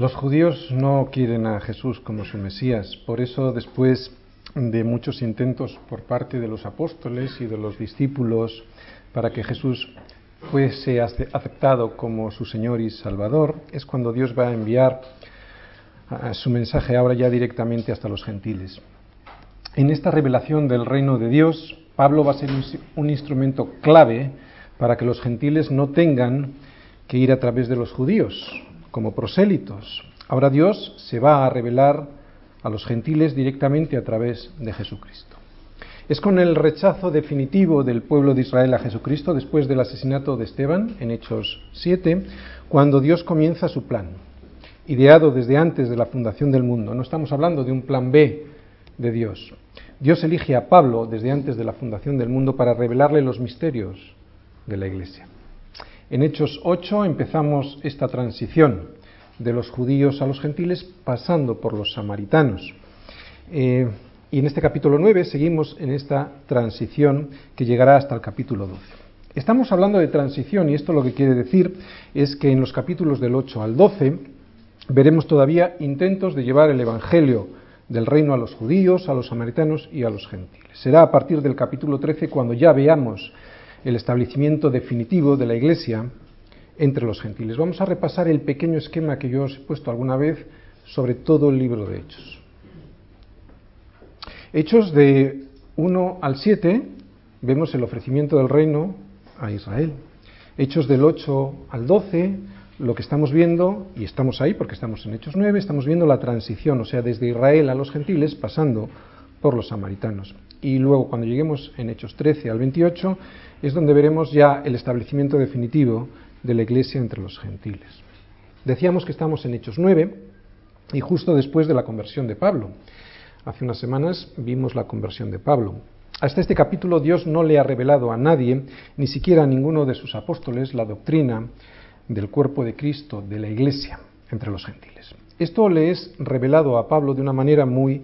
Los judíos no quieren a Jesús como su Mesías, por eso después de muchos intentos por parte de los apóstoles y de los discípulos para que Jesús fuese aceptado como su Señor y Salvador, es cuando Dios va a enviar su mensaje ahora ya directamente hasta los gentiles. En esta revelación del reino de Dios, Pablo va a ser un instrumento clave para que los gentiles no tengan que ir a través de los judíos, como prosélitos. Ahora Dios se va a revelar a los gentiles directamente a través de Jesucristo. Es con el rechazo definitivo del pueblo de Israel a Jesucristo después del asesinato de Esteban en Hechos 7, cuando Dios comienza su plan, ideado desde antes de la fundación del mundo. No estamos hablando de un plan B de Dios. Dios elige a Pablo desde antes de la fundación del mundo para revelarle los misterios de la Iglesia. En Hechos 8 empezamos esta transición de los judíos a los gentiles pasando por los samaritanos. Eh, y en este capítulo 9 seguimos en esta transición que llegará hasta el capítulo 12. Estamos hablando de transición y esto lo que quiere decir es que en los capítulos del 8 al 12 veremos todavía intentos de llevar el Evangelio del reino a los judíos, a los samaritanos y a los gentiles. Será a partir del capítulo 13 cuando ya veamos el establecimiento definitivo de la Iglesia entre los gentiles. Vamos a repasar el pequeño esquema que yo os he puesto alguna vez sobre todo el libro de Hechos. Hechos de 1 al 7 vemos el ofrecimiento del reino a Israel. Hechos del 8 al 12, lo que estamos viendo, y estamos ahí porque estamos en Hechos 9, estamos viendo la transición, o sea, desde Israel a los gentiles pasando por los samaritanos. Y luego cuando lleguemos en Hechos 13 al 28 es donde veremos ya el establecimiento definitivo de la iglesia entre los gentiles. Decíamos que estamos en Hechos 9 y justo después de la conversión de Pablo. Hace unas semanas vimos la conversión de Pablo. Hasta este capítulo Dios no le ha revelado a nadie, ni siquiera a ninguno de sus apóstoles, la doctrina del cuerpo de Cristo, de la iglesia, entre los gentiles. Esto le es revelado a Pablo de una manera muy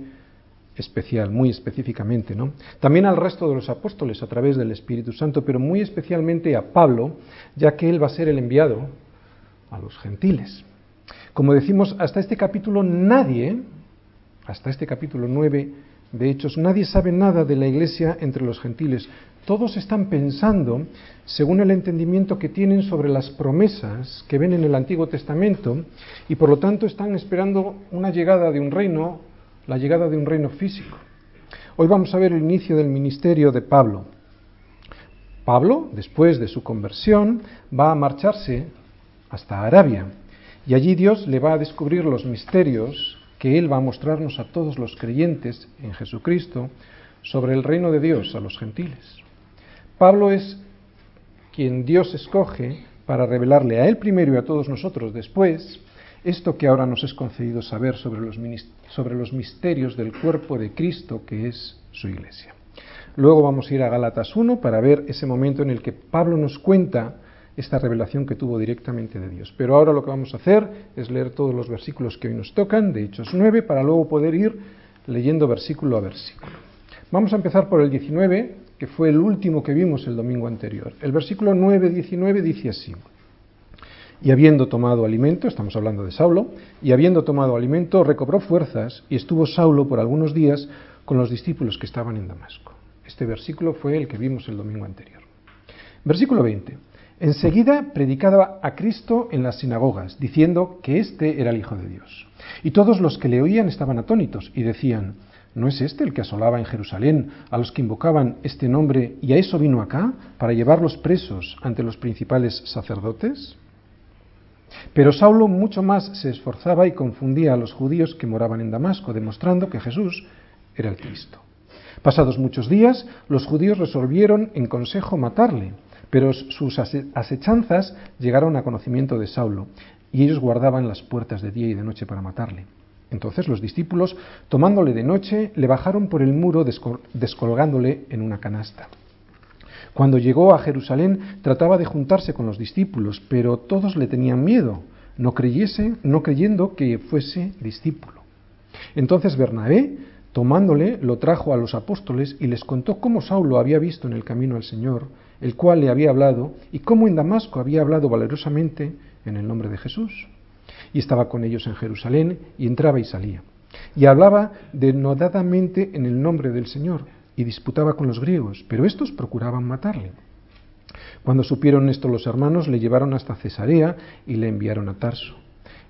especial, muy específicamente, ¿no? También al resto de los apóstoles a través del Espíritu Santo, pero muy especialmente a Pablo, ya que él va a ser el enviado a los gentiles. Como decimos, hasta este capítulo nadie, hasta este capítulo 9 de Hechos, nadie sabe nada de la iglesia entre los gentiles. Todos están pensando, según el entendimiento que tienen sobre las promesas que ven en el Antiguo Testamento, y por lo tanto están esperando una llegada de un reino la llegada de un reino físico. Hoy vamos a ver el inicio del ministerio de Pablo. Pablo, después de su conversión, va a marcharse hasta Arabia y allí Dios le va a descubrir los misterios que Él va a mostrarnos a todos los creyentes en Jesucristo sobre el reino de Dios a los gentiles. Pablo es quien Dios escoge para revelarle a Él primero y a todos nosotros después esto que ahora nos es concedido saber sobre los, sobre los misterios del cuerpo de Cristo que es su iglesia. Luego vamos a ir a Gálatas 1 para ver ese momento en el que Pablo nos cuenta esta revelación que tuvo directamente de Dios. Pero ahora lo que vamos a hacer es leer todos los versículos que hoy nos tocan, de Hechos 9, para luego poder ir leyendo versículo a versículo. Vamos a empezar por el 19, que fue el último que vimos el domingo anterior. El versículo 9-19 dice así. Y habiendo tomado alimento, estamos hablando de Saulo, y habiendo tomado alimento, recobró fuerzas y estuvo Saulo por algunos días con los discípulos que estaban en Damasco. Este versículo fue el que vimos el domingo anterior. Versículo 20. Enseguida predicaba a Cristo en las sinagogas, diciendo que éste era el Hijo de Dios. Y todos los que le oían estaban atónitos y decían, ¿no es este el que asolaba en Jerusalén a los que invocaban este nombre y a eso vino acá para llevarlos presos ante los principales sacerdotes? Pero Saulo mucho más se esforzaba y confundía a los judíos que moraban en Damasco, demostrando que Jesús era el Cristo. Pasados muchos días, los judíos resolvieron en consejo matarle, pero sus asechanzas llegaron a conocimiento de Saulo, y ellos guardaban las puertas de día y de noche para matarle. Entonces los discípulos, tomándole de noche, le bajaron por el muro descolgándole en una canasta. Cuando llegó a Jerusalén trataba de juntarse con los discípulos, pero todos le tenían miedo, no creyese, no creyendo que fuese discípulo. Entonces Bernabé, tomándole, lo trajo a los apóstoles y les contó cómo Saulo había visto en el camino al Señor, el cual le había hablado, y cómo en Damasco había hablado valerosamente en el nombre de Jesús. Y estaba con ellos en Jerusalén y entraba y salía. Y hablaba denodadamente en el nombre del Señor y disputaba con los griegos, pero estos procuraban matarle. Cuando supieron esto los hermanos, le llevaron hasta Cesarea y le enviaron a Tarso.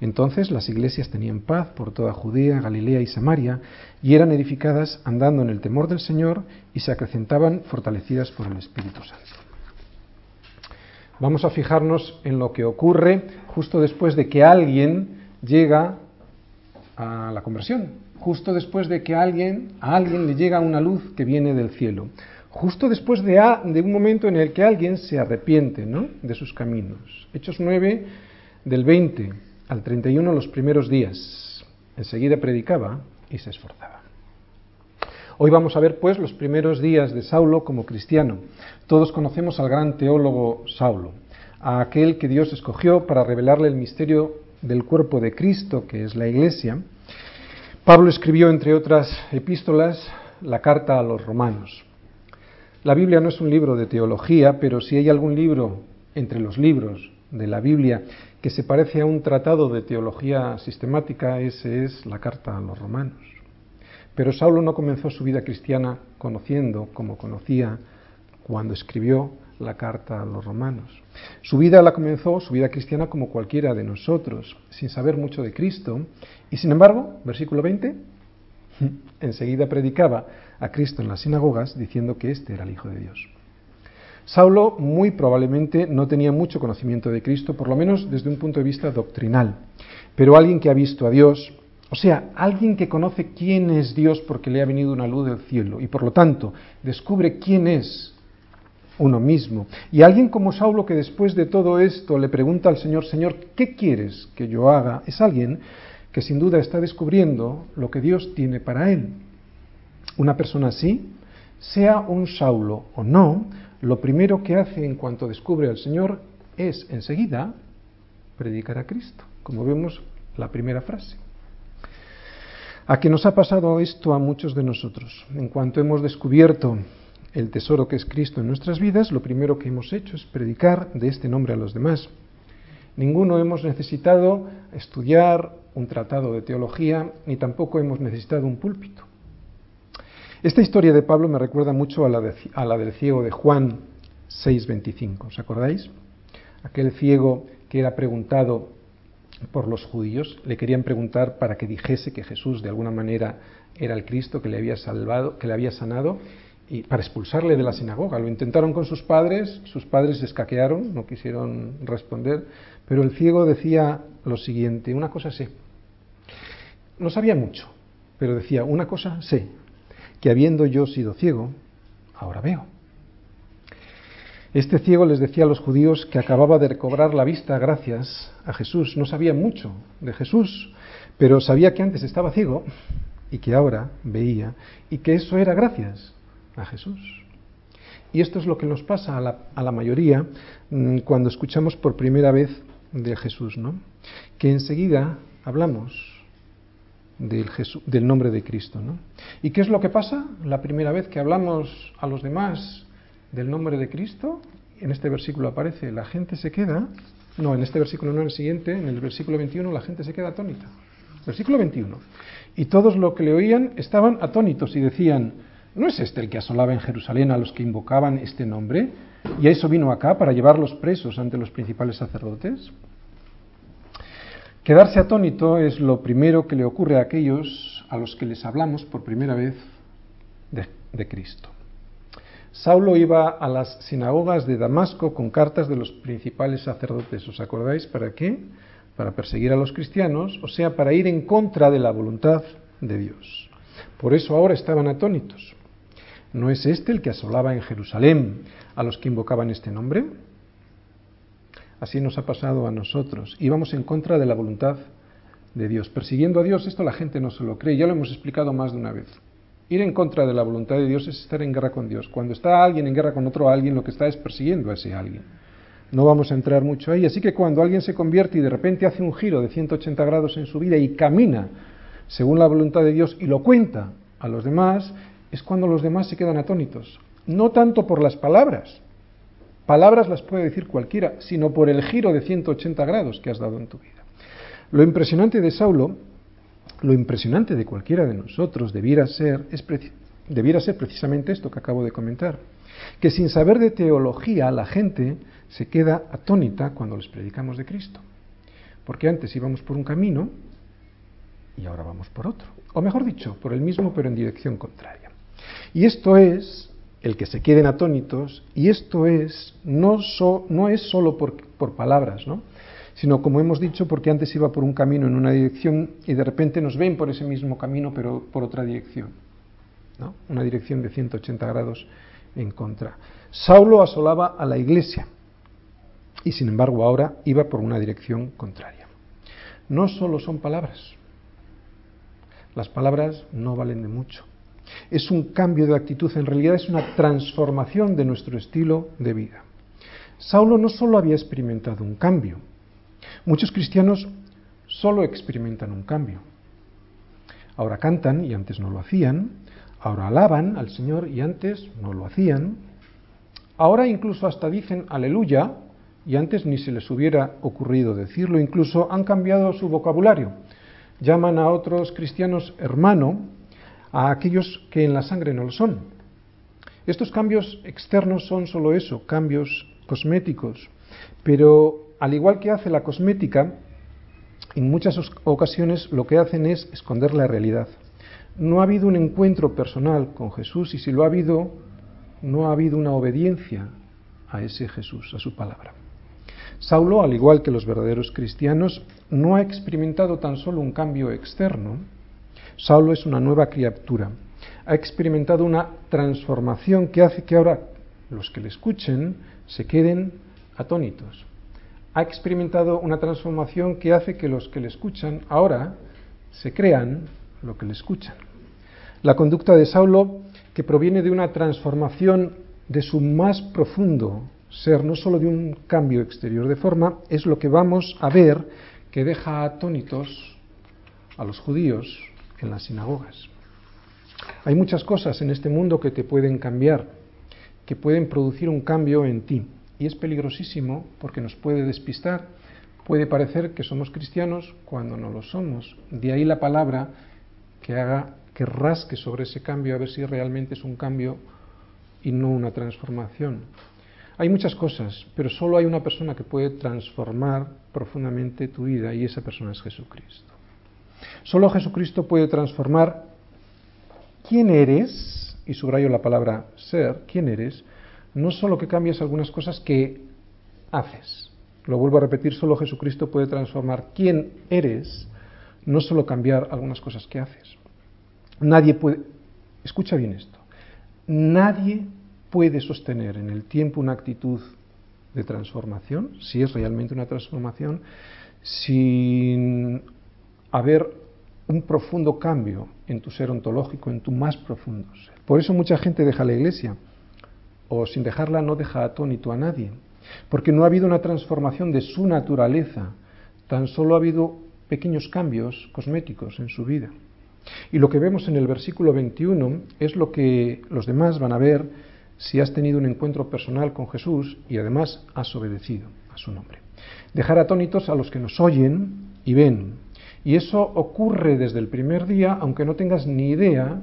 Entonces las iglesias tenían paz por toda Judea, Galilea y Samaria, y eran edificadas andando en el temor del Señor y se acrecentaban fortalecidas por el Espíritu Santo. Vamos a fijarnos en lo que ocurre justo después de que alguien llega a la conversión, justo después de que alguien, a alguien le llega una luz que viene del cielo, justo después de, de un momento en el que alguien se arrepiente ¿no? de sus caminos. Hechos 9, del 20 al 31, los primeros días. Enseguida predicaba y se esforzaba. Hoy vamos a ver pues los primeros días de Saulo como cristiano. Todos conocemos al gran teólogo Saulo, a aquel que Dios escogió para revelarle el misterio del cuerpo de Cristo, que es la Iglesia. Pablo escribió, entre otras epístolas, la carta a los romanos. La Biblia no es un libro de teología, pero si hay algún libro entre los libros de la Biblia que se parece a un tratado de teología sistemática, ese es la carta a los romanos. Pero Saulo no comenzó su vida cristiana conociendo como conocía cuando escribió la carta a los romanos. Su vida la comenzó, su vida cristiana, como cualquiera de nosotros, sin saber mucho de Cristo, y sin embargo, versículo 20, enseguida predicaba a Cristo en las sinagogas diciendo que éste era el Hijo de Dios. Saulo muy probablemente no tenía mucho conocimiento de Cristo, por lo menos desde un punto de vista doctrinal, pero alguien que ha visto a Dios, o sea, alguien que conoce quién es Dios porque le ha venido una luz del cielo y por lo tanto descubre quién es uno mismo. Y alguien como Saulo que después de todo esto le pregunta al Señor, Señor, ¿qué quieres que yo haga? Es alguien que sin duda está descubriendo lo que Dios tiene para él. Una persona así, sea un Saulo o no, lo primero que hace en cuanto descubre al Señor es enseguida predicar a Cristo, como vemos la primera frase. A que nos ha pasado esto a muchos de nosotros. En cuanto hemos descubierto el tesoro que es Cristo en nuestras vidas, lo primero que hemos hecho es predicar de este nombre a los demás. Ninguno hemos necesitado estudiar un tratado de teología, ni tampoco hemos necesitado un púlpito. Esta historia de Pablo me recuerda mucho a la, a la del ciego de Juan 6:25, ¿os acordáis? Aquel ciego que era preguntado por los judíos, le querían preguntar para que dijese que Jesús de alguna manera era el Cristo que le había salvado, que le había sanado, y para expulsarle de la sinagoga. Lo intentaron con sus padres, sus padres se escaquearon, no quisieron responder, pero el ciego decía lo siguiente, una cosa sé, no sabía mucho, pero decía, una cosa sé, que habiendo yo sido ciego, ahora veo. Este ciego les decía a los judíos que acababa de recobrar la vista gracias a Jesús. No sabía mucho de Jesús, pero sabía que antes estaba ciego y que ahora veía y que eso era gracias a Jesús. Y esto es lo que nos pasa a la, a la mayoría mm, cuando escuchamos por primera vez de Jesús, ¿no? Que enseguida hablamos del, del nombre de Cristo, ¿no? ¿Y qué es lo que pasa la primera vez que hablamos a los demás del nombre de Cristo? En este versículo aparece, la gente se queda, no, en este versículo no, en el siguiente, en el versículo 21, la gente se queda atónita. Versículo 21. Y todos los que le oían estaban atónitos y decían, ¿no es este el que asolaba en Jerusalén a los que invocaban este nombre? Y a eso vino acá para llevarlos presos ante los principales sacerdotes. Quedarse atónito es lo primero que le ocurre a aquellos a los que les hablamos por primera vez de, Cristo. Saulo iba a las sinagogas de Damasco con cartas de los principales sacerdotes. ¿Os acordáis para qué? Para perseguir a los cristianos, o sea, para ir en contra de la voluntad de Dios. Por eso ahora estaban atónitos. ¿No es este el que asolaba en Jerusalén a los que invocaban este nombre? Así nos ha pasado a nosotros. Íbamos en contra de la voluntad de Dios. Persiguiendo a Dios, esto la gente no se lo cree, ya lo hemos explicado más de una vez. Ir en contra de la voluntad de Dios es estar en guerra con Dios. Cuando está alguien en guerra con otro alguien, lo que está es persiguiendo a ese alguien. No vamos a entrar mucho ahí. Así que cuando alguien se convierte y de repente hace un giro de 180 grados en su vida y camina según la voluntad de Dios y lo cuenta a los demás, es cuando los demás se quedan atónitos. No tanto por las palabras, Palabras las puede decir cualquiera, sino por el giro de 180 grados que has dado en tu vida. Lo impresionante de Saulo, lo impresionante de cualquiera de nosotros debiera ser, es debiera ser precisamente esto que acabo de comentar, que sin saber de teología la gente se queda atónita cuando les predicamos de Cristo. Porque antes íbamos por un camino y ahora vamos por otro. O mejor dicho, por el mismo pero en dirección contraria. Y esto es el que se queden atónitos, y esto es, no, es solo por, por palabras, ¿no? sino como hemos dicho, porque antes iba por un camino en una dirección y de repente nos ven por ese mismo camino, pero por otra dirección. ¿no? Una dirección de 180 grados en contra. Saulo asolaba a la iglesia y sin embargo ahora iba por una dirección contraria. No solo son palabras. Las palabras no valen de mucho es un cambio de actitud, en realidad es una transformación de nuestro estilo de vida. Saulo no solo había experimentado un cambio, muchos cristianos solo experimentan un cambio. Ahora cantan y antes no lo hacían, ahora alaban al Señor y antes no lo hacían, ahora incluso hasta dicen aleluya y antes ni se les hubiera ocurrido decirlo, incluso han cambiado su vocabulario. Llaman a otros cristianos hermano a aquellos que en la sangre no lo son. Estos cambios externos son solo eso, cambios cosméticos, pero al igual que hace la cosmética, en muchas ocasiones lo que hacen es esconder la realidad. No ha habido un encuentro personal con Jesús y si lo ha habido, no ha habido una obediencia a ese Jesús, a su palabra. Saulo, al igual que los verdaderos cristianos, no ha experimentado tan solo un cambio externo, Saulo es una nueva criatura. Ha experimentado una transformación que hace que ahora los que le escuchen se queden atónitos. Ha experimentado una transformación que hace que los que le escuchan ahora se crean lo que le escuchan. La conducta de Saulo, que proviene de una transformación de su más profundo ser, no solo de un cambio exterior de forma, es lo que vamos a ver que deja atónitos a los judíos en las sinagogas. Hay muchas cosas en este mundo que te pueden cambiar, que pueden producir un cambio en ti. Y es peligrosísimo porque nos puede despistar. Puede parecer que somos cristianos cuando no lo somos. De ahí la palabra que haga, que rasque sobre ese cambio a ver si realmente es un cambio y no una transformación. Hay muchas cosas, pero solo hay una persona que puede transformar profundamente tu vida y esa persona es Jesucristo. Solo Jesucristo puede transformar quién eres, y subrayo la palabra ser, quién eres, no solo que cambies algunas cosas que haces. Lo vuelvo a repetir, solo Jesucristo puede transformar quién eres, no solo cambiar algunas cosas que haces. Nadie puede, escucha bien esto, nadie puede sostener en el tiempo una actitud de transformación, si es realmente una transformación, sin haber un profundo cambio en tu ser ontológico, en tu más profundo ser. Por eso mucha gente deja la iglesia, o sin dejarla no deja atónito a nadie, porque no ha habido una transformación de su naturaleza, tan solo ha habido pequeños cambios cosméticos en su vida. Y lo que vemos en el versículo 21 es lo que los demás van a ver si has tenido un encuentro personal con Jesús y además has obedecido a su nombre. Dejar atónitos a los que nos oyen y ven, y eso ocurre desde el primer día, aunque no tengas ni idea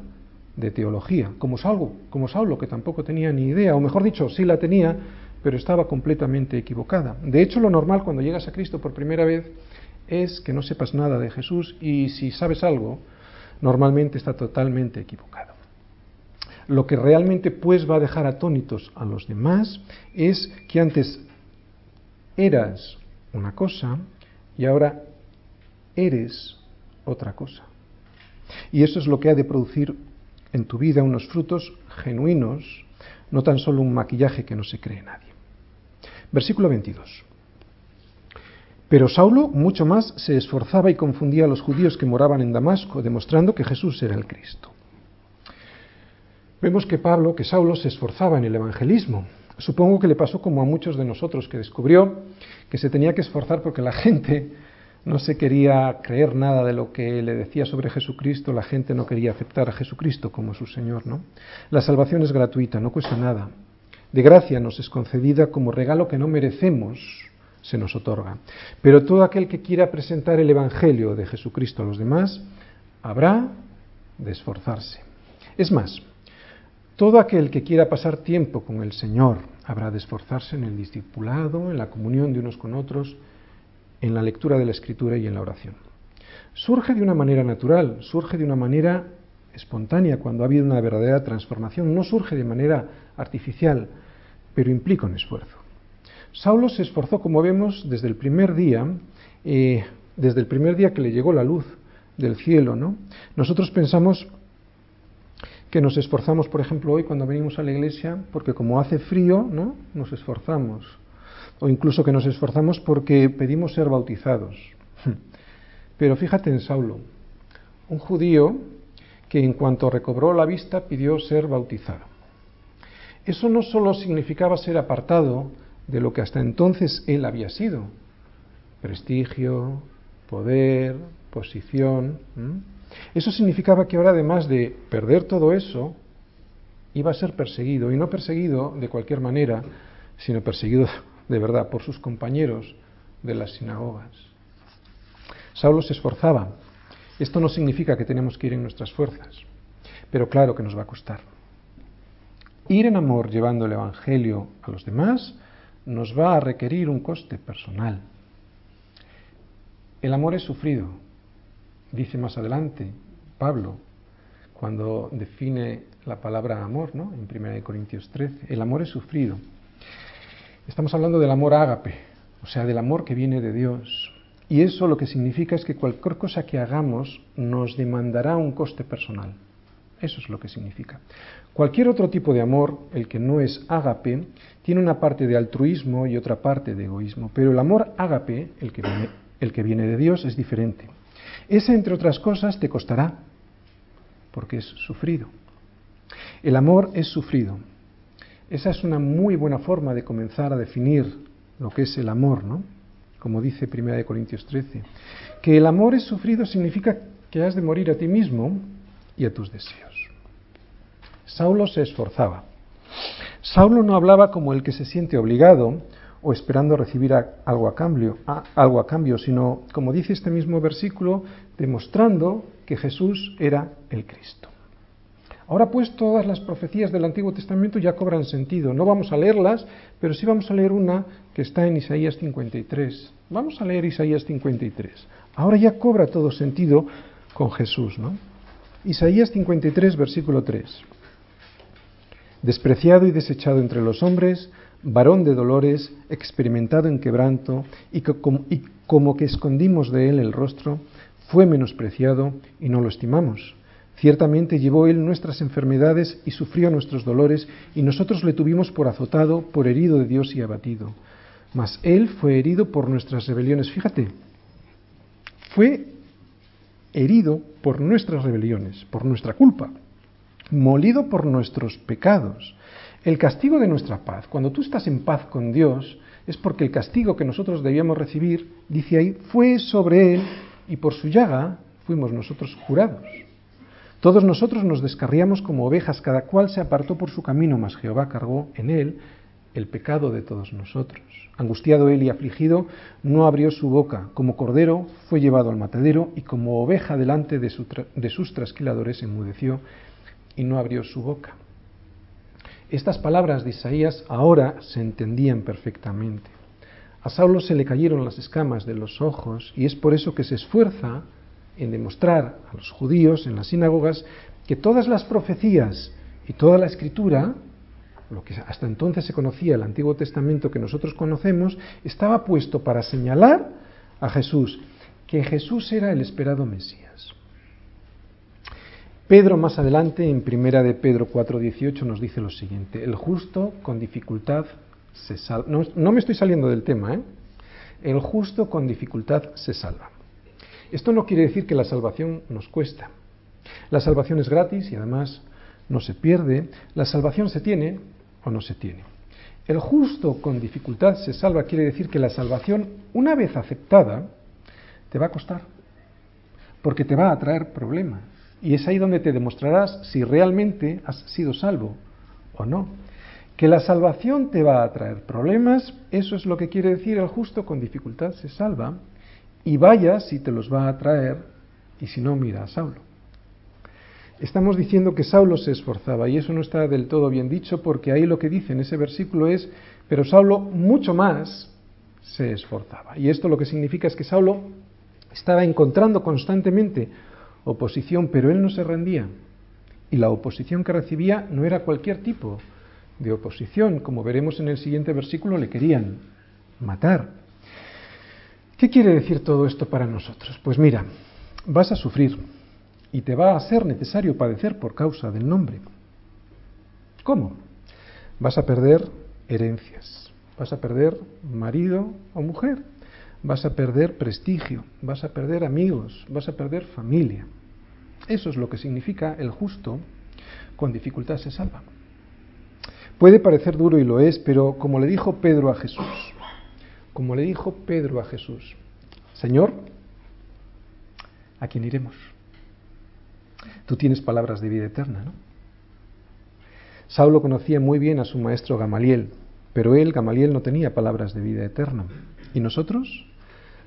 de teología, como Saulo, como Saulo, que tampoco tenía ni idea, o mejor dicho, sí la tenía, pero estaba completamente equivocada. De hecho, lo normal cuando llegas a Cristo por primera vez es que no sepas nada de Jesús y si sabes algo, normalmente está totalmente equivocado. Lo que realmente pues va a dejar atónitos a los demás es que antes eras una cosa y ahora eres otra cosa. Y eso es lo que ha de producir en tu vida unos frutos genuinos, no tan solo un maquillaje que no se cree nadie. Versículo 22. Pero Saulo mucho más se esforzaba y confundía a los judíos que moraban en Damasco, demostrando que Jesús era el Cristo. Vemos que Pablo, que Saulo se esforzaba en el evangelismo. Supongo que le pasó como a muchos de nosotros, que descubrió que se tenía que esforzar porque la gente no se quería creer nada de lo que le decía sobre Jesucristo, la gente no quería aceptar a Jesucristo como su Señor, ¿no? La salvación es gratuita, no cuesta nada. De gracia nos es concedida como regalo que no merecemos, se nos otorga. Pero todo aquel que quiera presentar el Evangelio de Jesucristo a los demás, habrá de esforzarse. Es más, todo aquel que quiera pasar tiempo con el Señor habrá de esforzarse en el discipulado, en la comunión de unos con otros, en la lectura de la Escritura y en la oración. Surge de una manera natural, surge de una manera espontánea cuando ha habido una verdadera transformación, no surge de manera artificial, pero implica un esfuerzo. Saulo se esforzó, como vemos, desde el primer día, eh, desde el primer día que le llegó la luz del cielo, ¿no? Nosotros pensamos que nos esforzamos, por ejemplo, hoy cuando venimos a la iglesia, porque como hace frío, ¿no? Nos esforzamos. O incluso que nos esforzamos porque pedimos ser bautizados. Pero fíjate en Saulo, un judío que en cuanto recobró la vista pidió ser bautizado. Eso no solo significaba ser apartado de lo que hasta entonces él había sido, prestigio, poder, posición. Eso significaba que ahora además de perder todo eso, iba a ser perseguido, y no perseguido de cualquier manera, sino perseguido de verdad por sus compañeros de las sinagogas. Saulo se esforzaba. Esto no significa que tenemos que ir en nuestras fuerzas, pero claro que nos va a costar. Ir en amor llevando el Evangelio a los demás nos va a requerir un coste personal. El amor es sufrido, dice más adelante Pablo, cuando define la palabra amor, ¿no? En 1 Corintios 13. El amor es sufrido. Estamos hablando del amor ágape, o sea, del amor que viene de Dios. Y eso lo que significa es que cualquier cosa que hagamos nos demandará un coste personal. Eso es lo que significa. Cualquier otro tipo de amor, el que no es ágape, tiene una parte de altruismo y otra parte de egoísmo. Pero el amor ágape, el que viene, el que viene de Dios, es diferente. Ese, entre otras cosas, te costará, porque es sufrido. El amor es sufrido. Esa es una muy buena forma de comenzar a definir lo que es el amor, ¿no? Como dice 1 Corintios 13. Que el amor es sufrido significa que has de morir a ti mismo y a tus deseos. Saulo se esforzaba. Saulo no hablaba como el que se siente obligado o esperando recibir algo a cambio, algo a cambio, sino como dice este mismo versículo, demostrando que Jesús era el Cristo. Ahora pues todas las profecías del Antiguo Testamento ya cobran sentido. No vamos a leerlas, pero sí vamos a leer una que está en Isaías 53. Vamos a leer Isaías 53. Ahora ya cobra todo sentido con Jesús, ¿no? Isaías 53, versículo 3. Despreciado y desechado entre los hombres, varón de dolores, experimentado en quebranto, y, y como que escondimos de él el rostro, fue menospreciado y no lo estimamos. Ciertamente llevó él nuestras enfermedades y sufrió nuestros dolores, y nosotros le tuvimos por azotado, por herido de Dios y abatido. Mas él fue herido por nuestras rebeliones. Fíjate, fue herido por nuestras rebeliones, por nuestra culpa, molido por nuestros pecados. El castigo de nuestra paz, cuando tú estás en paz con Dios, es porque el castigo que nosotros debíamos recibir, dice ahí, fue sobre él y por su llaga fuimos nosotros jurados. Todos nosotros nos descarriamos como ovejas, cada cual se apartó por su camino, mas Jehová cargó en él el pecado de todos nosotros. Angustiado él y afligido, no abrió su boca, como cordero fue llevado al matadero, y como oveja delante de, sus trasquiladores enmudeció y no abrió su boca. Estas palabras de Isaías ahora se entendían perfectamente. A Saulo se le cayeron las escamas de los ojos y es por eso que se esfuerza en demostrar a los judíos en las sinagogas que todas las profecías y toda la escritura, lo que hasta entonces se conocía el Antiguo Testamento que nosotros conocemos, estaba puesto para señalar a Jesús, que Jesús era el esperado Mesías. Pedro más adelante, en primera de Pedro 4:18, nos dice lo siguiente, el justo con dificultad se salva. No, no me estoy saliendo del tema, ¿eh? El justo con dificultad se salva. Esto no quiere decir que la salvación nos cuesta. La salvación es gratis y además no se pierde. La salvación se tiene o no se tiene. El justo con dificultad se salva quiere decir que la salvación, una vez aceptada, te va a costar, porque te va a traer problemas. Y es ahí donde te demostrarás si realmente has sido salvo o no. Que la salvación te va a traer problemas, eso es lo que quiere decir el justo con dificultad se salva, y vaya si te los va a traer, y si no, mira a Saulo. Estamos diciendo que Saulo se esforzaba, y eso no está del todo bien dicho, porque ahí lo que dice en ese versículo es, pero Saulo mucho más se esforzaba. Y esto lo que significa es que Saulo estaba encontrando constantemente oposición, pero él no se rendía. Y la oposición que recibía no era cualquier tipo de oposición, como veremos en el siguiente versículo, le querían matar. ¿Qué quiere decir todo esto para nosotros? Pues mira, vas a sufrir y te va a ser necesario padecer por causa del nombre. ¿Cómo? Vas a perder herencias, vas a perder marido o mujer, vas a perder prestigio, vas a perder amigos, vas a perder familia. Eso es lo que significa el justo con dificultad se salva. Puede parecer duro y lo es, pero como le dijo Pedro a Jesús, como le dijo Pedro a Jesús, Señor, ¿a quién iremos? Tú tienes palabras de vida eterna, ¿no? Saulo conocía muy bien a su maestro Gamaliel, pero él, Gamaliel, no tenía palabras de vida eterna. ¿Y nosotros?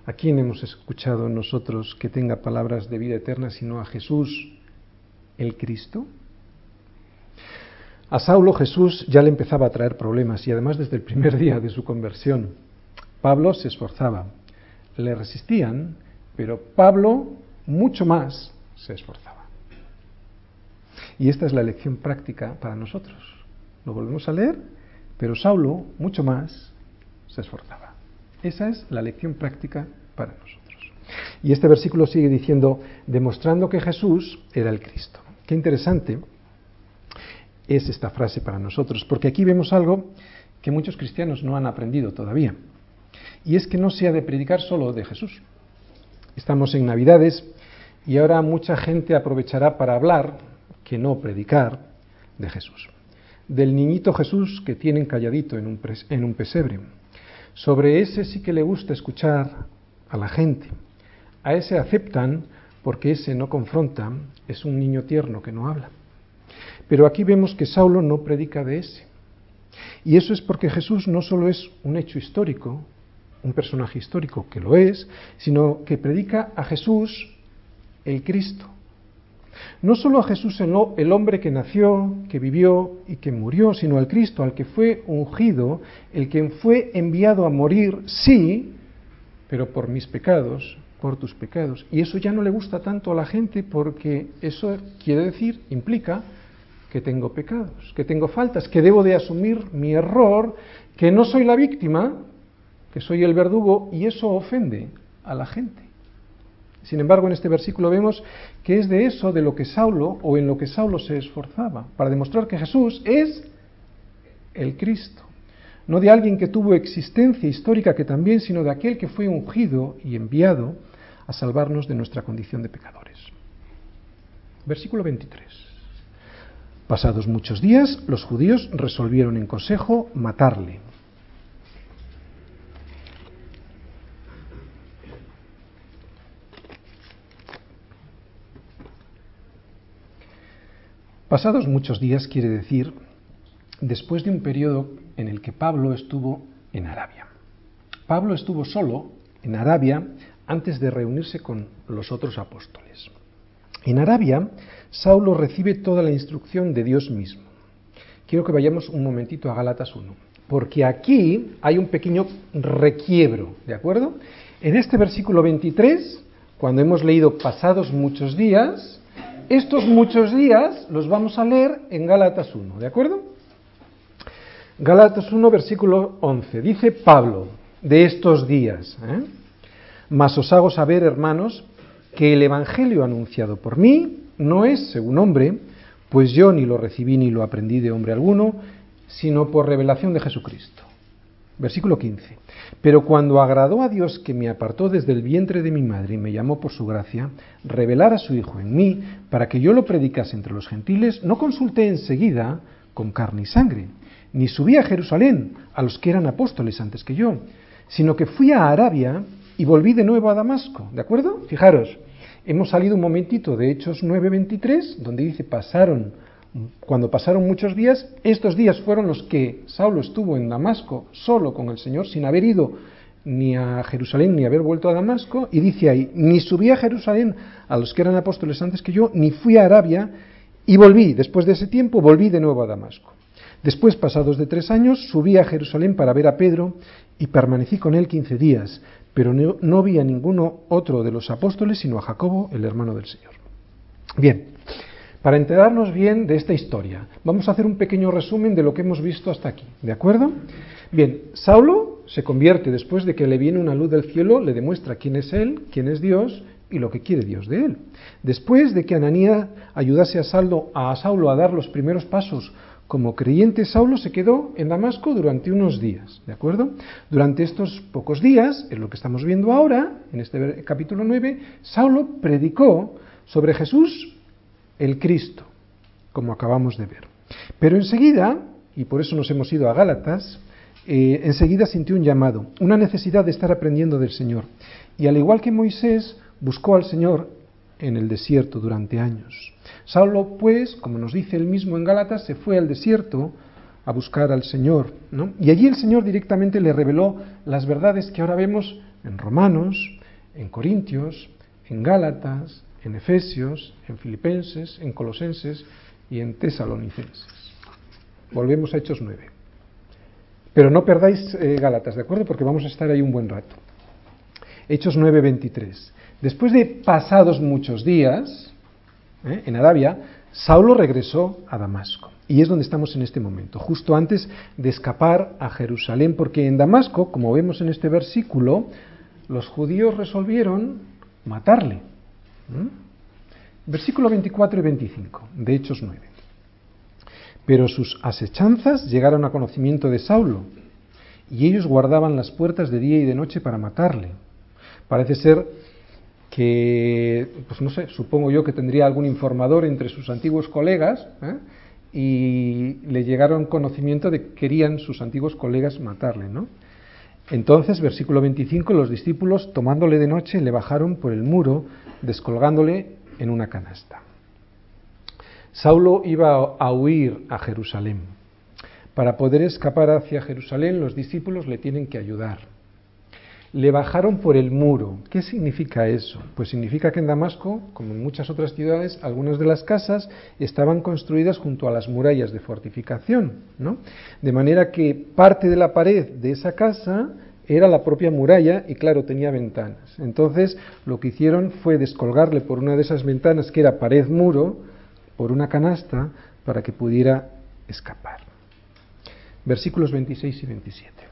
¿A quién hemos escuchado nosotros que tenga palabras de vida eterna sino a Jesús, el Cristo? A Saulo Jesús ya le empezaba a traer problemas y además desde el primer día de su conversión. Pablo se esforzaba, le resistían, pero Pablo mucho más se esforzaba. Y esta es la lección práctica para nosotros. Lo volvemos a leer, pero Saulo mucho más se esforzaba. Esa es la lección práctica para nosotros. Y este versículo sigue diciendo, demostrando que Jesús era el Cristo. Qué interesante es esta frase para nosotros, porque aquí vemos algo que muchos cristianos no han aprendido todavía, y es que no se ha de predicar solo de Jesús. Estamos en Navidades y ahora mucha gente aprovechará para hablar, que no predicar, de Jesús. Del niñito Jesús que tienen calladito en un, en un pesebre. Sobre ese sí que le gusta escuchar a la gente. A ese aceptan porque ese no confronta, es un niño tierno que no habla. Pero aquí vemos que Saulo no predica de ese. Y eso es porque Jesús no solo es un hecho histórico, un personaje histórico, que lo es, sino que predica a Jesús el Cristo. No solo a Jesús el hombre que nació, que vivió y que murió, sino al Cristo, al que fue ungido, el que fue enviado a morir, sí, pero por mis pecados, por tus pecados. Y eso ya no le gusta tanto a la gente porque eso quiere decir, implica que tengo pecados, que tengo faltas, que debo de asumir mi error, que no soy la víctima, que soy el verdugo, y eso ofende a la gente. Sin embargo, en este versículo vemos que es de eso de lo que Saulo o en lo que Saulo se esforzaba, para demostrar que Jesús es el Cristo. No de alguien que tuvo existencia histórica que también, sino de aquel que fue ungido y enviado a salvarnos de nuestra condición de pecadores. Versículo 23. Pasados muchos días, los judíos resolvieron en consejo matarle. Pasados muchos días quiere decir después de un periodo en el que Pablo estuvo en Arabia. Pablo estuvo solo en Arabia antes de reunirse con los otros apóstoles. En Arabia, Saulo recibe toda la instrucción de Dios mismo. Quiero que vayamos un momentito a Gálatas 1, porque aquí hay un pequeño requiebro, ¿de acuerdo? En este versículo 23, cuando hemos leído pasados muchos días, estos muchos días los vamos a leer en Gálatas 1, ¿de acuerdo? Gálatas 1, versículo 11. Dice Pablo de estos días, ¿eh? Mas os hago saber, hermanos, que el Evangelio anunciado por mí no es según hombre, pues yo ni lo recibí ni lo aprendí de hombre alguno, sino por revelación de Jesucristo. Versículo 15. Pero cuando agradó a Dios que me apartó desde el vientre de mi madre y me llamó por su gracia, revelar a su Hijo en mí para que yo lo predicase entre los gentiles, no consulté enseguida con carne y sangre, ni subí a Jerusalén a los que eran apóstoles antes que yo, sino que fui a Arabia y volví de nuevo a Damasco. ¿De acuerdo? Fijaros, hemos salido un momentito de Hechos 9:23, donde dice pasaron Cuando pasaron muchos días, estos días fueron los que Saulo estuvo en Damasco solo con el Señor, sin haber ido ni a Jerusalén ni haber vuelto a Damasco, y dice ahí, ni subí a Jerusalén a los que eran apóstoles antes que yo, ni fui a Arabia, y volví, después de ese tiempo, volví de nuevo a Damasco. Después, pasados de tres años, subí a Jerusalén para ver a Pedro y permanecí con él quince días, pero no, no vi a ninguno otro de los apóstoles, sino a Jacobo, el hermano del Señor. Bien, para enterarnos bien de esta historia, vamos a hacer un pequeño resumen de lo que hemos visto hasta aquí, ¿de acuerdo? Bien, Saulo se convierte después de que le viene una luz del cielo, le demuestra quién es él, quién es Dios y lo que quiere Dios de él. Después de que Ananía ayudase a, Saulo, a Saulo a dar los primeros pasos como creyente, Saulo se quedó en Damasco durante unos días, ¿de acuerdo? Durante estos pocos días, en lo que estamos viendo ahora, en este capítulo 9, Saulo predicó sobre Jesús el Cristo, como acabamos de ver. Pero enseguida, y por eso nos hemos ido a Gálatas, eh, enseguida sintió un llamado, una necesidad de estar aprendiendo del Señor. Y al igual que Moisés, buscó al Señor en el desierto durante años. Saulo, pues, como nos dice él mismo en Gálatas, se fue al desierto a buscar al Señor. ¿no? Y allí el Señor directamente le reveló las verdades que ahora vemos en Romanos, en Corintios, en Gálatas, en Efesios, en Filipenses, en Colosenses y en Tesalonicenses. Volvemos a Hechos 9. Pero no perdáis eh, Gálatas, ¿de acuerdo? Porque vamos a estar ahí un buen rato. Hechos 9, 23. Después de pasados muchos días ¿eh? en Arabia, Saulo regresó a Damasco. Y es donde estamos en este momento, justo antes de escapar a Jerusalén, porque en Damasco, como vemos en este versículo, los judíos resolvieron matarle. ¿Mm? Versículo 24 y 25 de Hechos 9. Pero sus asechanzas llegaron a conocimiento de Saulo, y ellos guardaban las puertas de día y de noche para matarle. Parece ser que, pues no sé, supongo yo que tendría algún informador entre sus antiguos colegas, ¿eh? y le llegaron conocimiento de que querían sus antiguos colegas matarle, ¿no? Entonces, versículo 25, los discípulos, tomándole de noche, le bajaron por el muro, descolgándole en una canasta. Saulo iba a huir a Jerusalén. Para poder escapar hacia Jerusalén, los discípulos le tienen que ayudar. Le bajaron por el muro. ¿Qué significa eso? Pues significa que en Damasco, como en muchas otras ciudades, algunas de las casas estaban construidas junto a las murallas de fortificación, ¿no? De manera que parte de la pared de esa casa era la propia muralla y claro, tenía ventanas. Entonces, lo que hicieron fue descolgarle por una de esas ventanas, que era pared muro, por una canasta, para que pudiera escapar. Versículos 26 y 27.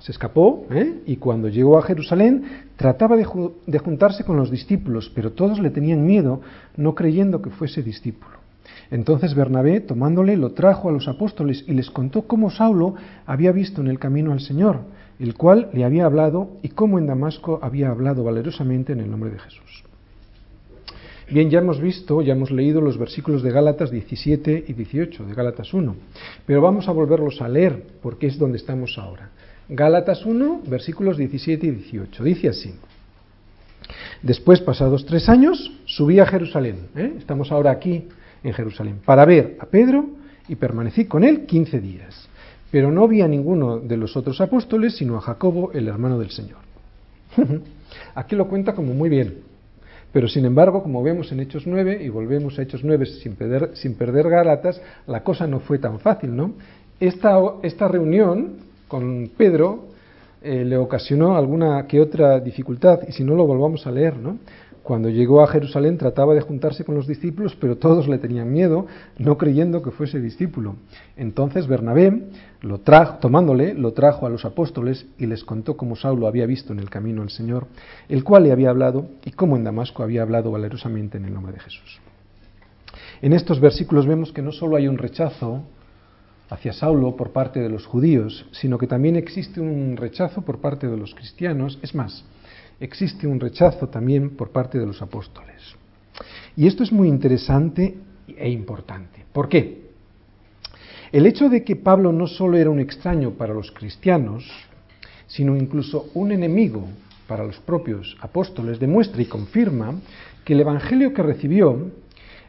Se escapó ¿eh? y cuando llegó a Jerusalén trataba de, de juntarse con los discípulos, pero todos le tenían miedo, no creyendo que fuese discípulo. Entonces Bernabé, tomándole, lo trajo a los apóstoles y les contó cómo Saulo había visto en el camino al Señor, el cual le había hablado y cómo en Damasco había hablado valerosamente en el nombre de Jesús. Bien, ya hemos visto, ya hemos leído los versículos de Gálatas 17 y 18, de Gálatas 1, pero vamos a volverlos a leer porque es donde estamos ahora. Gálatas 1, versículos 17 y 18. Dice así. Después, pasados tres años, subí a Jerusalén. ¿eh? Estamos ahora aquí en Jerusalén, para ver a Pedro y permanecí con él quince días. Pero no vi a ninguno de los otros apóstoles, sino a Jacobo, el hermano del Señor. Aquí lo cuenta como muy bien. Pero sin embargo, como vemos en Hechos 9, y volvemos a Hechos 9 sin perder, sin perder Gálatas, la cosa no fue tan fácil, ¿no? Esta reunión con Pedro eh, le ocasionó alguna que otra dificultad, y si no lo volvamos a leer, ¿no? Cuando llegó a Jerusalén trataba de juntarse con los discípulos, pero todos le tenían miedo, no creyendo que fuese discípulo. Entonces Bernabé, lo trajo, tomándole, lo trajo a los apóstoles y les contó cómo Saulo había visto en el camino al Señor, el cual le había hablado y cómo en Damasco había hablado valerosamente en el nombre de Jesús. En estos versículos vemos que no solo hay un rechazo hacia Saulo por parte de los judíos, sino que también existe un rechazo por parte de los cristianos. Es más, existe un rechazo también por parte de los apóstoles. Y esto es muy interesante e importante. ¿Por qué? El hecho de que Pablo no solo era un extraño para los cristianos, sino incluso un enemigo para los propios apóstoles, demuestra y confirma que el Evangelio que recibió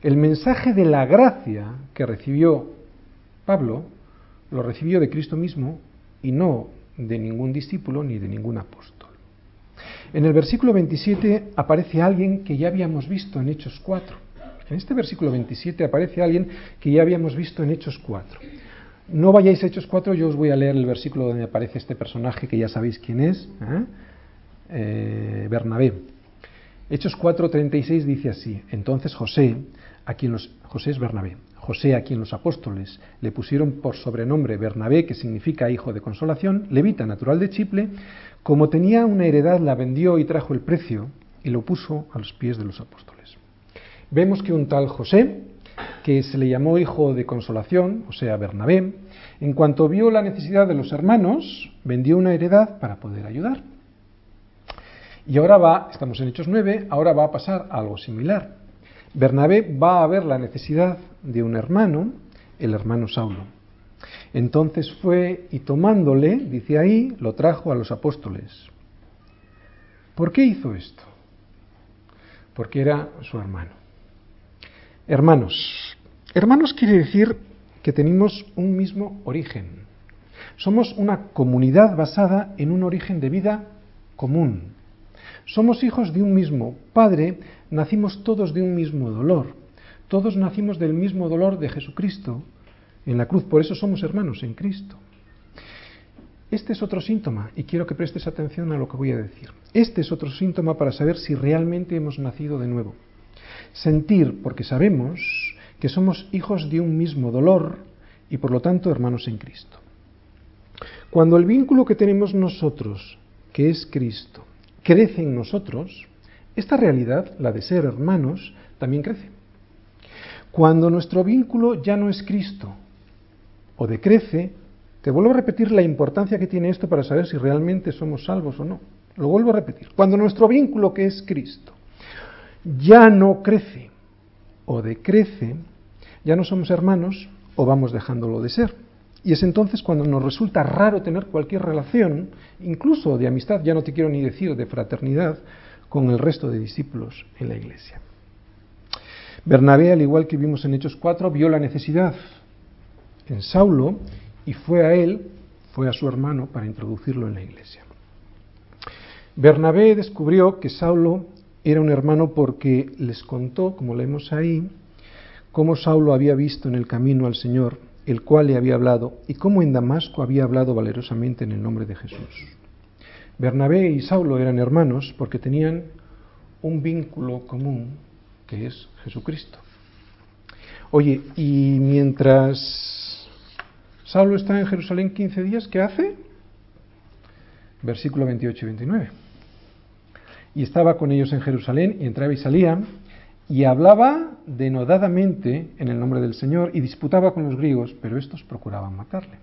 El mensaje de la gracia que recibió Pablo lo recibió de Cristo mismo y no de ningún discípulo ni de ningún apóstol. En el versículo 27 aparece alguien que ya habíamos visto en Hechos 4. En este versículo 27 aparece alguien que ya habíamos visto en Hechos 4. No vayáis a Hechos 4, yo os voy a leer el versículo donde aparece este personaje que ya sabéis quién es, ¿eh? Eh, Bernabé. Hechos 4:36 dice así, entonces José, a quien los, José es Bernabé, José a quien los apóstoles le pusieron por sobrenombre Bernabé, que significa hijo de consolación, levita natural de Chiple, como tenía una heredad la vendió y trajo el precio y lo puso a los pies de los apóstoles. Vemos que un tal José, que se le llamó hijo de consolación, o sea, Bernabé, en cuanto vio la necesidad de los hermanos, vendió una heredad para poder ayudar. Y ahora va, estamos en Hechos 9, ahora va a pasar algo similar. Bernabé va a ver la necesidad de un hermano, el hermano Saulo. Entonces fue y tomándole, dice ahí, lo trajo a los apóstoles. ¿Por qué hizo esto? Porque era su hermano. Hermanos. Hermanos quiere decir que tenemos un mismo origen. Somos una comunidad basada en un origen de vida común. Somos hijos de un mismo Padre, nacimos todos de un mismo dolor. Todos nacimos del mismo dolor de Jesucristo en la cruz, por eso somos hermanos en Cristo. Este es otro síntoma, y quiero que prestes atención a lo que voy a decir. Este es otro síntoma para saber si realmente hemos nacido de nuevo. Sentir, porque sabemos que somos hijos de un mismo dolor y por lo tanto hermanos en Cristo. Cuando el vínculo que tenemos nosotros, que es Cristo, crece en nosotros, esta realidad, la de ser hermanos, también crece. Cuando nuestro vínculo ya no es Cristo o decrece, te vuelvo a repetir la importancia que tiene esto para saber si realmente somos salvos o no. Lo vuelvo a repetir. Cuando nuestro vínculo que es Cristo ya no crece o decrece, ya no somos hermanos o vamos dejándolo de ser. Y es entonces cuando nos resulta raro tener cualquier relación, incluso de amistad, ya no te quiero ni decir de fraternidad, con el resto de discípulos en la iglesia. Bernabé, al igual que vimos en Hechos 4, vio la necesidad en Saulo y fue a él, fue a su hermano para introducirlo en la iglesia. Bernabé descubrió que Saulo era un hermano porque les contó, como leemos ahí, cómo Saulo había visto en el camino al Señor, el cual le había hablado, y cómo en Damasco había hablado valerosamente en el nombre de Jesús. Bernabé y Saulo eran hermanos porque tenían un vínculo común que es Jesucristo. Oye, y mientras Saulo está en Jerusalén 15 días, ¿qué hace? Versículo 28 y 29 y estaba con ellos en Jerusalén, y entraba y salía, y hablaba denodadamente en el nombre del Señor, y disputaba con los griegos, pero estos procuraban matarle.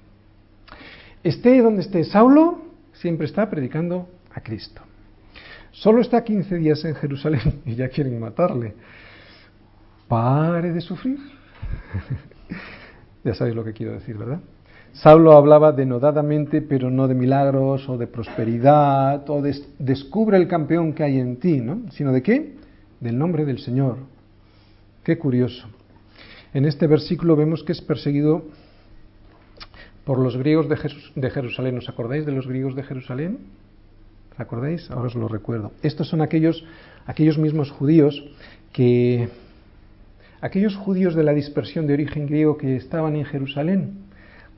Esté donde esté Saulo, siempre está predicando a Cristo. Solo está 15 días en Jerusalén y ya quieren matarle. Pare de sufrir. ya sabéis lo que quiero decir, ¿verdad? Saulo hablaba denodadamente, pero no de milagros o de prosperidad o de descubre el campeón que hay en ti, ¿no? Sino de qué? Del nombre del Señor. Qué curioso. En este versículo vemos que es perseguido por los griegos de, Jerusalén. ¿Os acordáis de los griegos de Jerusalén? ¿Os acordáis? Ahora os lo recuerdo. Estos son aquellos, aquellos mismos judíos que aquellos judíos de la dispersión de origen griego que estaban en Jerusalén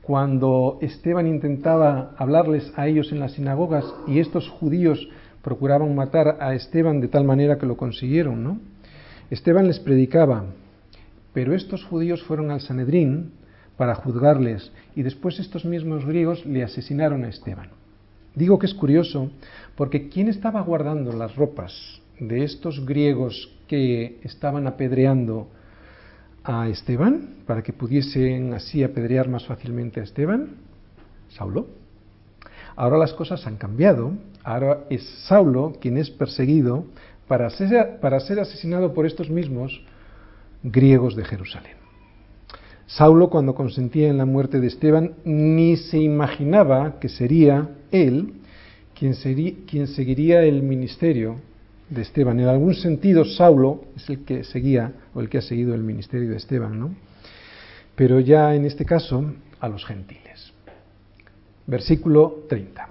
cuando Esteban intentaba hablarles a ellos en las sinagogas y estos judíos procuraban matar a Esteban de tal manera que lo consiguieron, ¿no? Esteban les predicaba, pero estos judíos fueron al Sanedrín para juzgarles y después estos mismos griegos le asesinaron a Esteban. Digo que es curioso porque ¿quién estaba guardando las ropas de estos griegos que estaban apedreando a Esteban para que pudiesen así apedrear más fácilmente a Esteban? Saulo. Ahora las cosas han cambiado. Ahora es Saulo quien es perseguido para ser, para ser asesinado por estos mismos griegos de Jerusalén. Saulo, cuando consentía en la muerte de Esteban, ni se imaginaba que sería él quien, seguiría el ministerio de Esteban. En algún sentido, Saulo es el que seguía o el que ha seguido el ministerio de Esteban, ¿no? Pero ya en este caso, a los gentiles. Versículo 30.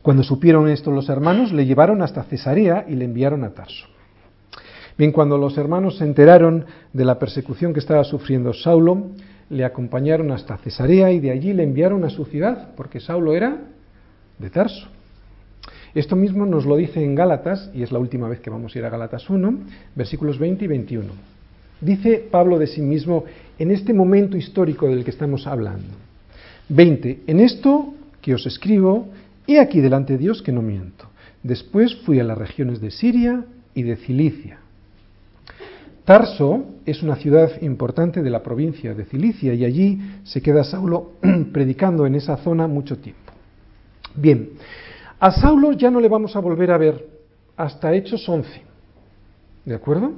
Cuando supieron esto los hermanos, le llevaron hasta Cesarea y le enviaron a Tarso. Bien, cuando los hermanos se enteraron de la persecución que estaba sufriendo Saulo, le acompañaron hasta Cesarea y de allí le enviaron a su ciudad, porque Saulo era de Tarso. Esto mismo nos lo dice en Gálatas, y es la última vez que vamos a ir a Gálatas 1, versículos 20 y 21. Dice Pablo de sí mismo en este momento histórico del que estamos hablando. 20. En esto que os escribo, he aquí delante de Dios que no miento. Después fui a las regiones de Siria y de Cilicia. Tarso es una ciudad importante de la provincia de Cilicia y allí se queda Saulo predicando en esa zona mucho tiempo. Bien, a Saulo ya no le vamos a volver a ver hasta Hechos 11. ¿De acuerdo?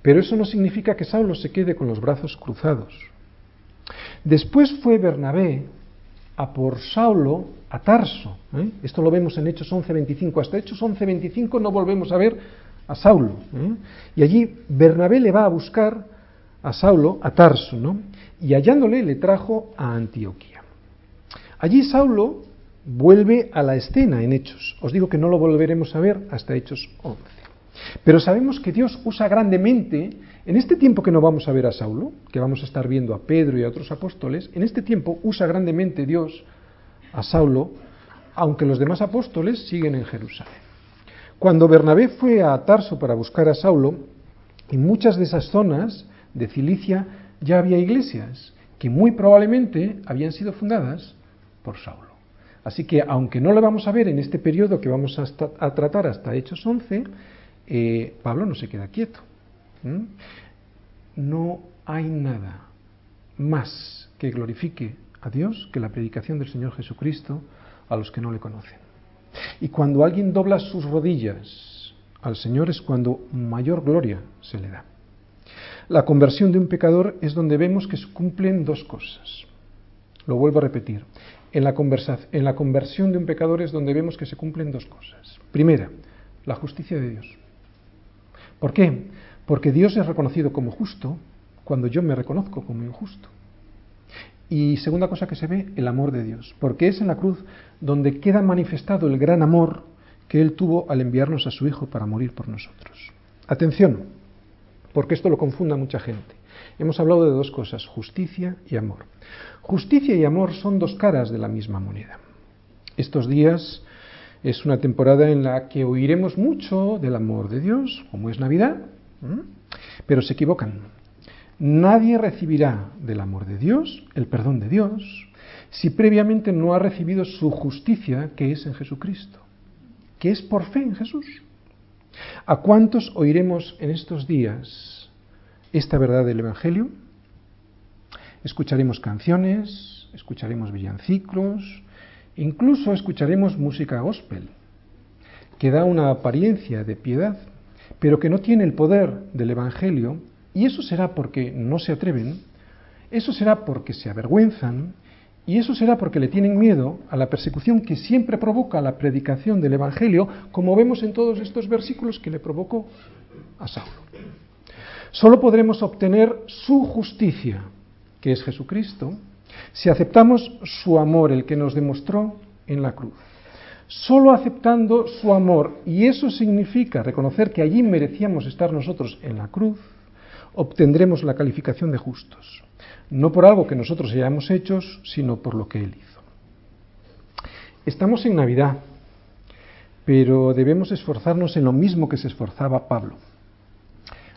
Pero eso no significa que Saulo se quede con los brazos cruzados. Después fue Bernabé a por Saulo a Tarso. ¿eh? Esto lo vemos en Hechos 11.25. Hasta Hechos 11.25 no volvemos a ver a Saulo. ¿eh? Y allí Bernabé le va a buscar a Saulo a Tarso, ¿no? Y hallándole le trajo a Antioquía. Allí Saulo vuelve a la escena en Hechos. Os digo que no lo volveremos a ver hasta Hechos 11. Pero sabemos que Dios usa grandemente, en este tiempo que no vamos a ver a Saulo, que vamos a estar viendo a Pedro y a otros apóstoles, en este tiempo usa grandemente Dios a Saulo, aunque los demás apóstoles siguen en Jerusalén. Cuando Bernabé fue a Tarso para buscar a Saulo, en muchas de esas zonas de Cilicia ya había iglesias que muy probablemente habían sido fundadas por Saulo. Así que, aunque no lo vamos a ver en este periodo que vamos a, tratar hasta Hechos 11, eh, Pablo no se queda quieto. No hay nada más que glorifique a Dios que la predicación del Señor Jesucristo a los que no le conocen. Y cuando alguien dobla sus rodillas al Señor es cuando mayor gloria se le da. La conversión de un pecador es donde vemos que se cumplen dos cosas. Lo vuelvo a repetir en la, conversión de un pecador es donde vemos que se cumplen dos cosas. Primera, la justicia de Dios. ¿Por qué? Porque Dios es reconocido como justo cuando yo me reconozco como injusto. Y segunda cosa que se ve, el amor de Dios, porque es en la cruz donde queda manifestado el gran amor que Él tuvo al enviarnos a su Hijo para morir por nosotros. Atención, porque esto lo confunda mucha gente. Hemos hablado de dos cosas, justicia y amor. Justicia y amor son dos caras de la misma moneda. Estos días es una temporada en la que oiremos mucho del amor de Dios, como es Navidad, pero se equivocan. Nadie recibirá del amor de Dios, el perdón de Dios, si previamente no ha recibido su justicia, que es en Jesucristo, que es por fe en Jesús. ¿A cuántos oiremos en estos días esta verdad del Evangelio? Escucharemos canciones, escucharemos villanciclos, incluso escucharemos música gospel, que da una apariencia de piedad, pero que no tiene el poder del Evangelio, y eso será porque no se atreven, eso será porque se avergüenzan, y eso será porque le tienen miedo a la persecución que siempre provoca la predicación del Evangelio, como vemos en todos estos versículos que le provocó a Saulo. Solo podremos obtener su justicia que es Jesucristo, si aceptamos su amor, el que nos demostró en la cruz. Solo aceptando su amor, y eso significa reconocer que allí merecíamos estar nosotros en la cruz, obtendremos la calificación de justos, no por algo que nosotros hayamos hecho, sino por lo que Él hizo. Estamos en Navidad, pero debemos esforzarnos en lo mismo que se esforzaba Pablo.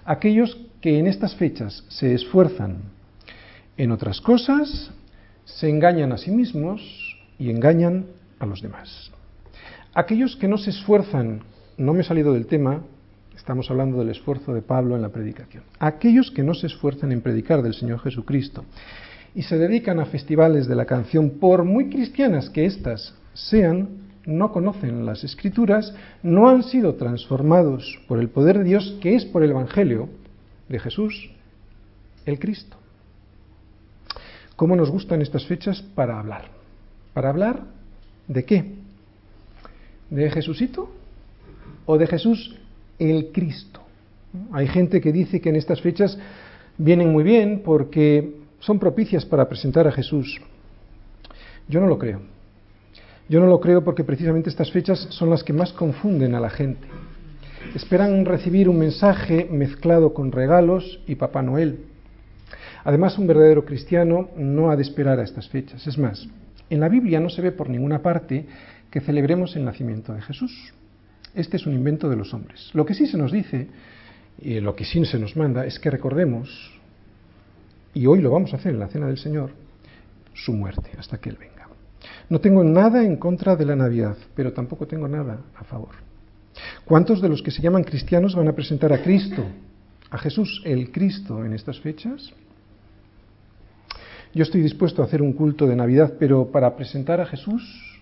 Aquellos que en estas fechas se esfuerzan en otras cosas, se engañan a sí mismos y engañan a los demás. Aquellos que no se esfuerzan, no me he salido del tema, estamos hablando del esfuerzo de Pablo en la predicación. Aquellos que no se esfuerzan en predicar del Señor Jesucristo y se dedican a festivales de la canción, por muy cristianas que éstas sean, no conocen las escrituras, no han sido transformados por el poder de Dios, que es por el Evangelio de Jesús, el Cristo. ¿Cómo nos gustan estas fechas para hablar? ¿Para hablar de qué? ¿De Jesucito? o de Jesús el Cristo. Hay gente que dice que en estas fechas vienen muy bien porque son propicias para presentar a Jesús. Yo no lo creo. Yo no lo creo porque precisamente estas fechas son las que más confunden a la gente. Esperan recibir un mensaje mezclado con regalos y Papá Noel. Además, un verdadero cristiano no ha de esperar a estas fechas. Es más, en la Biblia no se ve por ninguna parte que celebremos el nacimiento de Jesús. Este es un invento de los hombres. Lo que sí se nos dice y lo que sí se nos manda es que recordemos, y hoy lo vamos a hacer en la cena del Señor, su muerte hasta que Él venga. No tengo nada en contra de la Navidad, pero tampoco tengo nada a favor. ¿Cuántos de los que se llaman cristianos van a presentar a Cristo, a Jesús el Cristo en estas fechas? Yo estoy dispuesto a hacer un culto de Navidad, pero para presentar a Jesús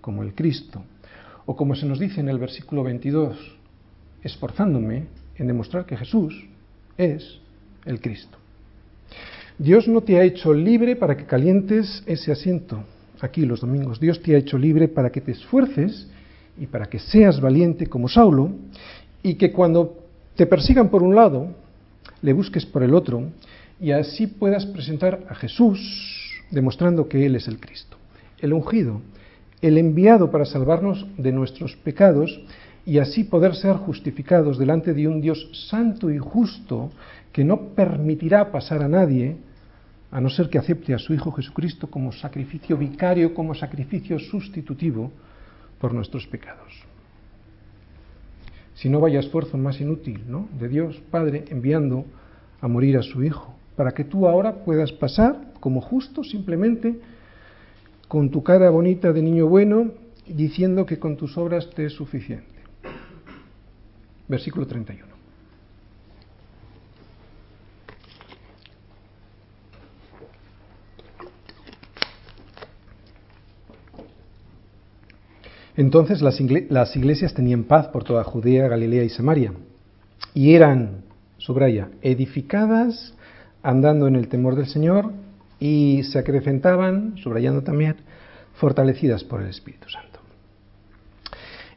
como el Cristo, o como se nos dice en el versículo 22, esforzándome en demostrar que Jesús es el Cristo. Dios no te ha hecho libre para que calientes ese asiento aquí los domingos. Dios te ha hecho libre para que te esfuerces y para que seas valiente como Saulo y que cuando te persigan por un lado, le busques por el otro y así puedas presentar a Jesús demostrando que Él es el Cristo, el ungido, el enviado para salvarnos de nuestros pecados y así poder ser justificados delante de un Dios santo y justo que no permitirá pasar a nadie a no ser que acepte a su Hijo Jesucristo como sacrificio vicario, como sacrificio sustitutivo por nuestros pecados. Si no vaya esfuerzo más inútil, ¿no? De Dios Padre enviando a morir a su Hijo, para que tú ahora puedas pasar como justo simplemente con tu cara bonita de niño bueno, diciendo que con tus obras te es suficiente versículo 31. Entonces las, iglesias tenían paz por toda Judea, Galilea y Samaria, y eran, subraya, edificadas andando en el temor del Señor y se acrecentaban, subrayando también, fortalecidas por el Espíritu Santo.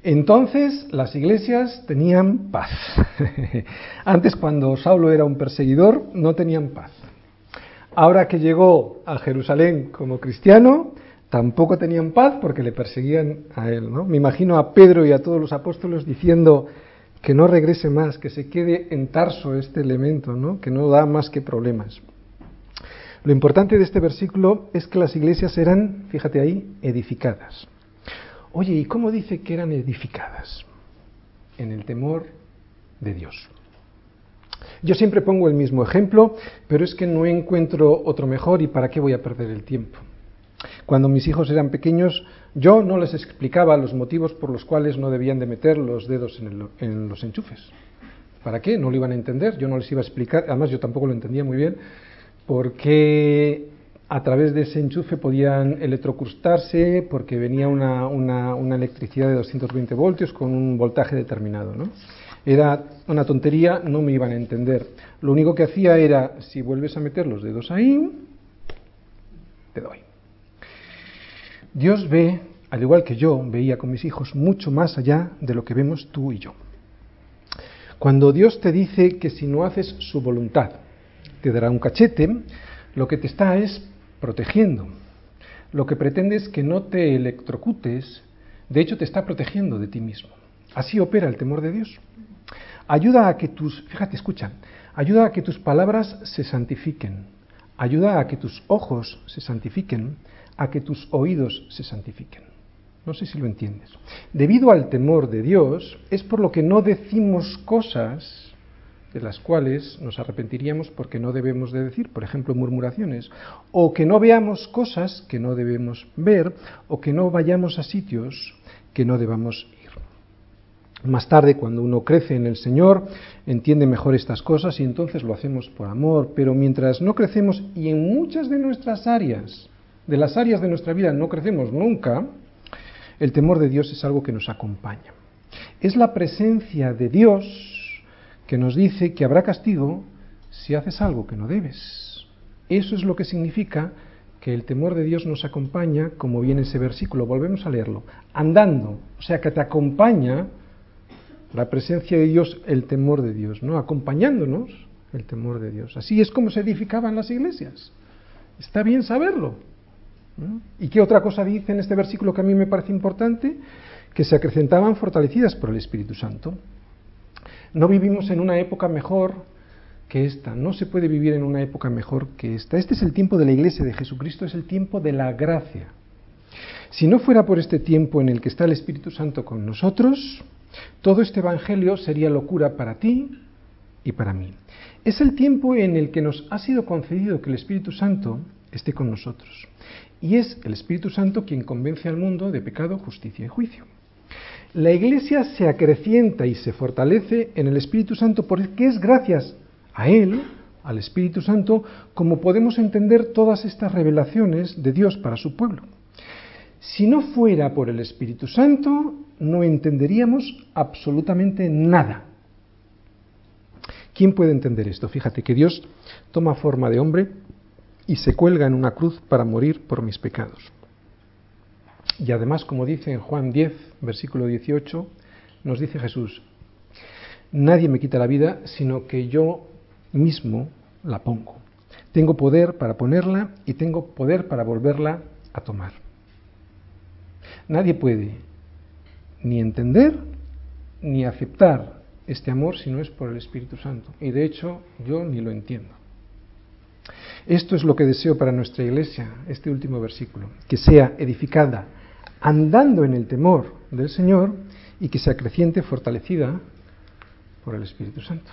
Entonces las iglesias tenían paz. Antes cuando Saulo era un perseguidor no tenían paz. Ahora que llegó a Jerusalén como cristiano, tampoco tenían paz porque le perseguían a él. ¿no? Me imagino a Pedro y a todos los apóstoles diciendo que no regrese más, que se quede en Tarso este elemento, que no da más que problemas. Lo importante de este versículo es que las iglesias eran, fíjate ahí, edificadas. Oye, ¿y cómo dice que eran edificadas? En el temor de Dios. Yo siempre pongo el mismo ejemplo, pero es que no encuentro otro mejor y para qué voy a perder el tiempo. Cuando mis hijos eran pequeños, yo no les explicaba los motivos por los cuales no debían de meter los dedos en, los enchufes. ¿Para qué? No lo iban a entender, yo no les iba a explicar, además yo tampoco lo entendía muy bien, porque a través de ese enchufe podían electrocrustarse porque venía una, una, electricidad de 220 voltios con un voltaje determinado. ¿no? Era una tontería, no me iban a entender. Lo único que hacía era, si vuelves a meter los dedos ahí, te doy. Dios ve, al igual que yo veía con mis hijos, mucho más allá de lo que vemos tú y yo. Cuando Dios te dice que si no haces su voluntad, te dará un cachete, lo que te está es protegiendo. Lo que pretende es que no te electrocutes, de hecho te está protegiendo de ti mismo. Así opera el temor de Dios. Ayuda a que tus, fíjate, escucha, ayuda a que tus palabras se santifiquen, ayuda a que tus ojos se santifiquen, a que tus oídos se santifiquen. No sé si lo entiendes. Debido al temor de Dios, es por lo que no decimos cosas de las cuales nos arrepentiríamos porque no debemos de decir, por ejemplo, murmuraciones, o que no veamos cosas que no debemos ver, o que no vayamos a sitios que no debamos ir. Más tarde, cuando uno crece en el Señor, entiende mejor estas cosas y entonces lo hacemos por amor, pero mientras no crecemos y en muchas de nuestras áreas, de las áreas de nuestra vida no crecemos nunca, el temor de Dios es algo que nos acompaña. Es la presencia de Dios que nos dice que habrá castigo si haces algo que no debes. Eso es lo que significa que el temor de Dios nos acompaña, como viene ese versículo, volvemos a leerlo, andando, o sea que te acompaña la presencia de Dios, el temor de Dios, ¿no? Acompañándonos el temor de Dios. Así es como se edificaban las iglesias. Está bien saberlo. ¿Y qué otra cosa dice en este versículo que a mí me parece importante? Que se acrecentaban fortalecidas por el Espíritu Santo. No vivimos en una época mejor que esta, no se puede vivir en una época mejor que esta. Este es el tiempo de la iglesia de Jesucristo, es el tiempo de la gracia. Si no fuera por este tiempo en el que está el Espíritu Santo con nosotros, todo este Evangelio sería locura para ti y para mí. Es el tiempo en el que nos ha sido concedido que el Espíritu Santo esté con nosotros. Y es el Espíritu Santo quien convence al mundo de pecado, justicia y juicio. La Iglesia se acrecienta y se fortalece en el Espíritu Santo porque es gracias a Él, al Espíritu Santo, como podemos entender todas estas revelaciones de Dios para su pueblo. Si no fuera por el Espíritu Santo, no entenderíamos absolutamente nada. ¿Quién puede entender esto? Fíjate que Dios toma forma de hombre y se cuelga en una cruz para morir por mis pecados. Y además, como dice en Juan 10, versículo 18, nos dice Jesús, nadie me quita la vida, sino que yo mismo la pongo. Tengo poder para ponerla y tengo poder para volverla a tomar. Nadie puede ni entender ni aceptar este amor si no es por el Espíritu Santo. Y de hecho yo ni lo entiendo. Esto es lo que deseo para nuestra iglesia, este último versículo, que sea edificada andando en el temor del Señor y que se acreciente fortalecida por el Espíritu Santo.